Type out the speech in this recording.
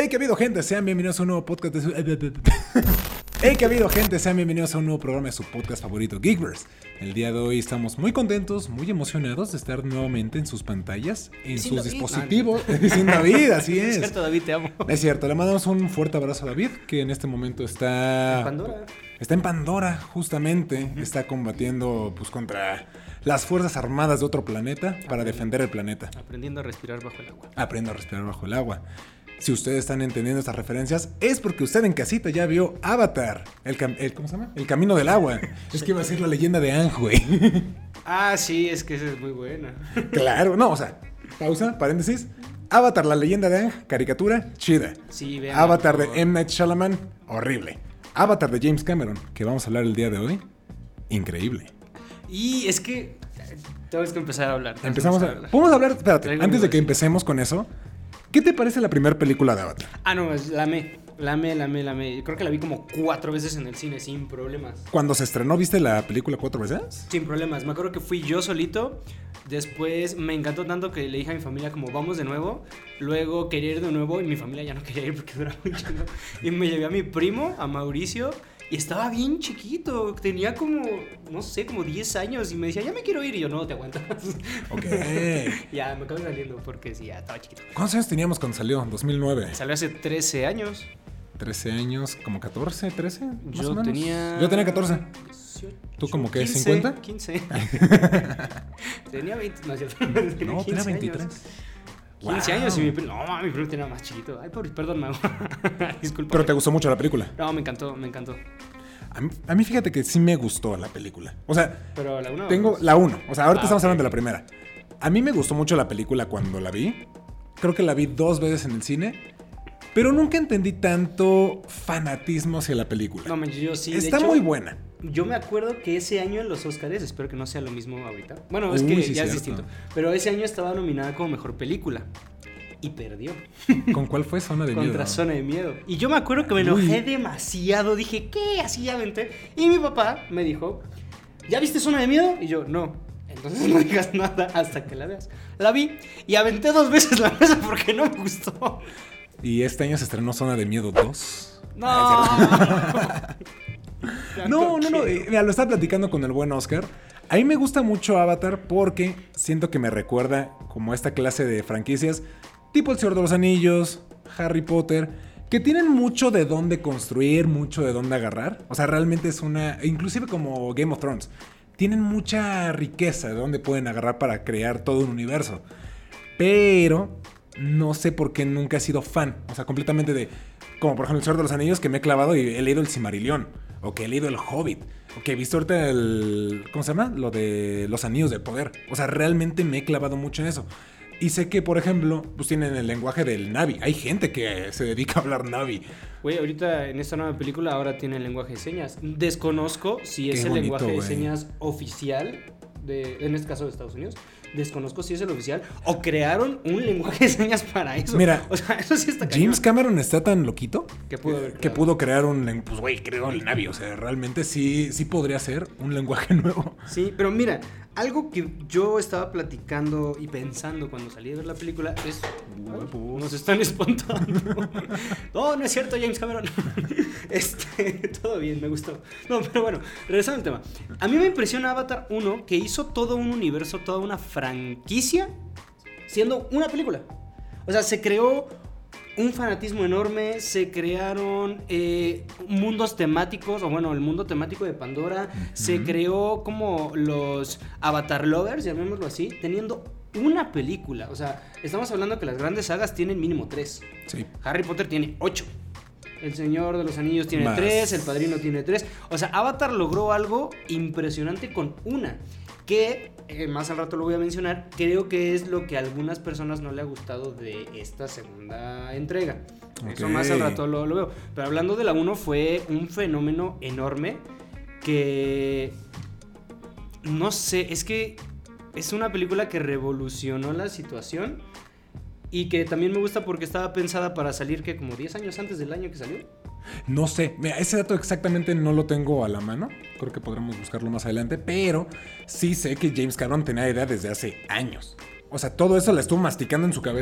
Hey, que ha habido gente, sean bienvenidos a un nuevo podcast de su... Hey, que ha habido gente, sean bienvenidos a un nuevo programa de su podcast favorito, Geekverse. El día de hoy estamos muy contentos, muy emocionados de estar nuevamente en sus pantallas, en Sin sus David. dispositivos. Sin David, así Es es. cierto, David, te amo. Es cierto, le mandamos un fuerte abrazo a David, que en este momento está... Pandora. Está en Pandora, justamente. Está combatiendo pues contra las fuerzas armadas de otro planeta para defender el planeta. Aprendiendo a respirar bajo el agua. Aprendo a respirar bajo el agua. Si ustedes están entendiendo estas referencias, es porque usted en casita ya vio Avatar. El, cam- el- ¿Cómo se llama? El camino del agua. Es que iba a ser la leyenda de Aang, güey. Ah, sí, es que esa es muy buena. claro, no, o sea, pausa, paréntesis. Avatar, la leyenda de Aang, caricatura, chida. Sí, vean. Avatar de M. Night Shyamalan, horrible. Avatar de James Cameron, que vamos a hablar el día de hoy, increíble. Y es que. eh, Tenemos que empezar a hablar. Empezamos empezar a... hablar. Podemos hablar, espérate, Traigo antes de que empecemos con eso, ¿qué te parece la primera película de Avatar? Ah, no, es la amé. La amé, la amé, la amé. Creo que la vi como cuatro veces en el cine, sin problemas. Cuando se estrenó, ¿viste la película cuatro veces? Sin problemas. Me acuerdo que fui yo solito. Después me encantó tanto que le dije a mi familia como vamos de nuevo. Luego quería ir de nuevo y mi familia ya no quería ir porque duraba chingo. Y me llevé a mi primo, a Mauricio. Y estaba bien chiquito. Tenía como, no sé, como 10 años. Y me decía, ya me quiero ir. Y yo, no, te aguantas. Ok. ya, me acabo saliendo porque sí, ya estaba chiquito. ¿Cuántos años teníamos cuando salió? 2009. Salió hace 13 años. 13 años, como 14, 13, más Yo o menos. tenía. Yo tenía 14. 18, ¿Tú como que 15, 50? 15. tenía 20. No, es cierto. No, tenía 23. 15 Wow. años y mi primo. No, mi primo tenía más chiquito. Ay, perdón, Mau. Disculpa. Pero te gustó mucho la película. No, me encantó, me encantó. A mí, a mí fíjate que sí me gustó la película. O sea, Pero la 1. tengo la 1. O sea, ahorita Ah, estamos hablando de la primera. A mí me gustó mucho la película cuando la vi. Creo que la vi dos veces en el cine. Pero nunca entendí tanto fanatismo hacia la película. No, yo sí. de Está hecho, muy buena. Yo me acuerdo que ese año en los Oscars, espero que no sea lo mismo ahorita. Bueno, es Uy, que sí, ya es distinto. Pero ese año estaba nominada como mejor película. Y perdió. ¿Con cuál fue Zona de contra Miedo? Zona de Miedo. Y yo me acuerdo que me enojé demasiado. Dije, ¿qué? Así ya aventé. Y mi papá me dijo, ¿ya viste Zona de Miedo? Y yo, no. Entonces no digas nada hasta que la veas. La vi y aventé dos veces la mesa porque no me gustó. Y este año se estrenó Zona de Miedo 2. No. No, no, no. eh, Mira, lo estaba platicando con el buen Oscar. A mí me gusta mucho Avatar porque siento que me recuerda como esta clase de franquicias, tipo El Señor de los Anillos, Harry Potter, que tienen mucho de dónde construir, mucho de dónde agarrar. O sea, realmente es una. Inclusive como Game of Thrones. Tienen mucha riqueza de dónde pueden agarrar para crear todo un universo. Pero no sé por qué nunca he sido fan. O sea, completamente de. Como por ejemplo el Señor de los Anillos, que me he clavado y he leído el Cimarillón. O que he leído el Hobbit. O que he visto ahorita el. ¿Cómo se llama? Lo de los anillos de poder. O sea, realmente me he clavado mucho en eso. Y sé que, por ejemplo, pues tienen el lenguaje del Navi. Hay gente que se dedica a hablar Navi. Güey, ahorita en esta nueva película ahora tiene el lenguaje de señas. Desconozco si es Qué el bonito, lenguaje de señas oficial, de, en este caso de Estados Unidos. Desconozco si es el oficial o crearon un lenguaje de señas para eso. Mira, o sea, eso sí está James. Cameron está tan loquito Que pudo haber que pudo crear un lenguaje. Pues, güey, creó el Navi. O sea, realmente sí, sí podría ser un lenguaje nuevo. Sí, pero mira, algo que yo estaba platicando y pensando cuando salí a ver la película es. Huevos. Nos están espantando. no, no es cierto, James Cameron. este, todo bien, me gustó. No, pero bueno, regresando al tema. A mí me impresiona Avatar 1 que hizo todo un universo, toda una franquicia siendo una película. O sea, se creó un fanatismo enorme, se crearon eh, mundos temáticos, o bueno, el mundo temático de Pandora, se creó como los Avatar Lovers, llamémoslo así, teniendo una película. O sea, estamos hablando que las grandes sagas tienen mínimo tres. Sí. Harry Potter tiene ocho. El Señor de los Anillos tiene Más. tres, El Padrino tiene tres. O sea, Avatar logró algo impresionante con una. Que eh, más al rato lo voy a mencionar. Creo que es lo que a algunas personas no le ha gustado de esta segunda entrega. Eso más al rato lo, lo veo. Pero hablando de la 1, fue un fenómeno enorme que. No sé, es que es una película que revolucionó la situación. Y que también me gusta porque estaba pensada para salir que como 10 años antes del año que salió. No sé, mira, ese dato exactamente no lo tengo a la mano. Creo que podremos buscarlo más adelante, pero sí sé que James Cameron tenía idea desde hace años. O sea, todo eso la estuvo masticando en su cabeza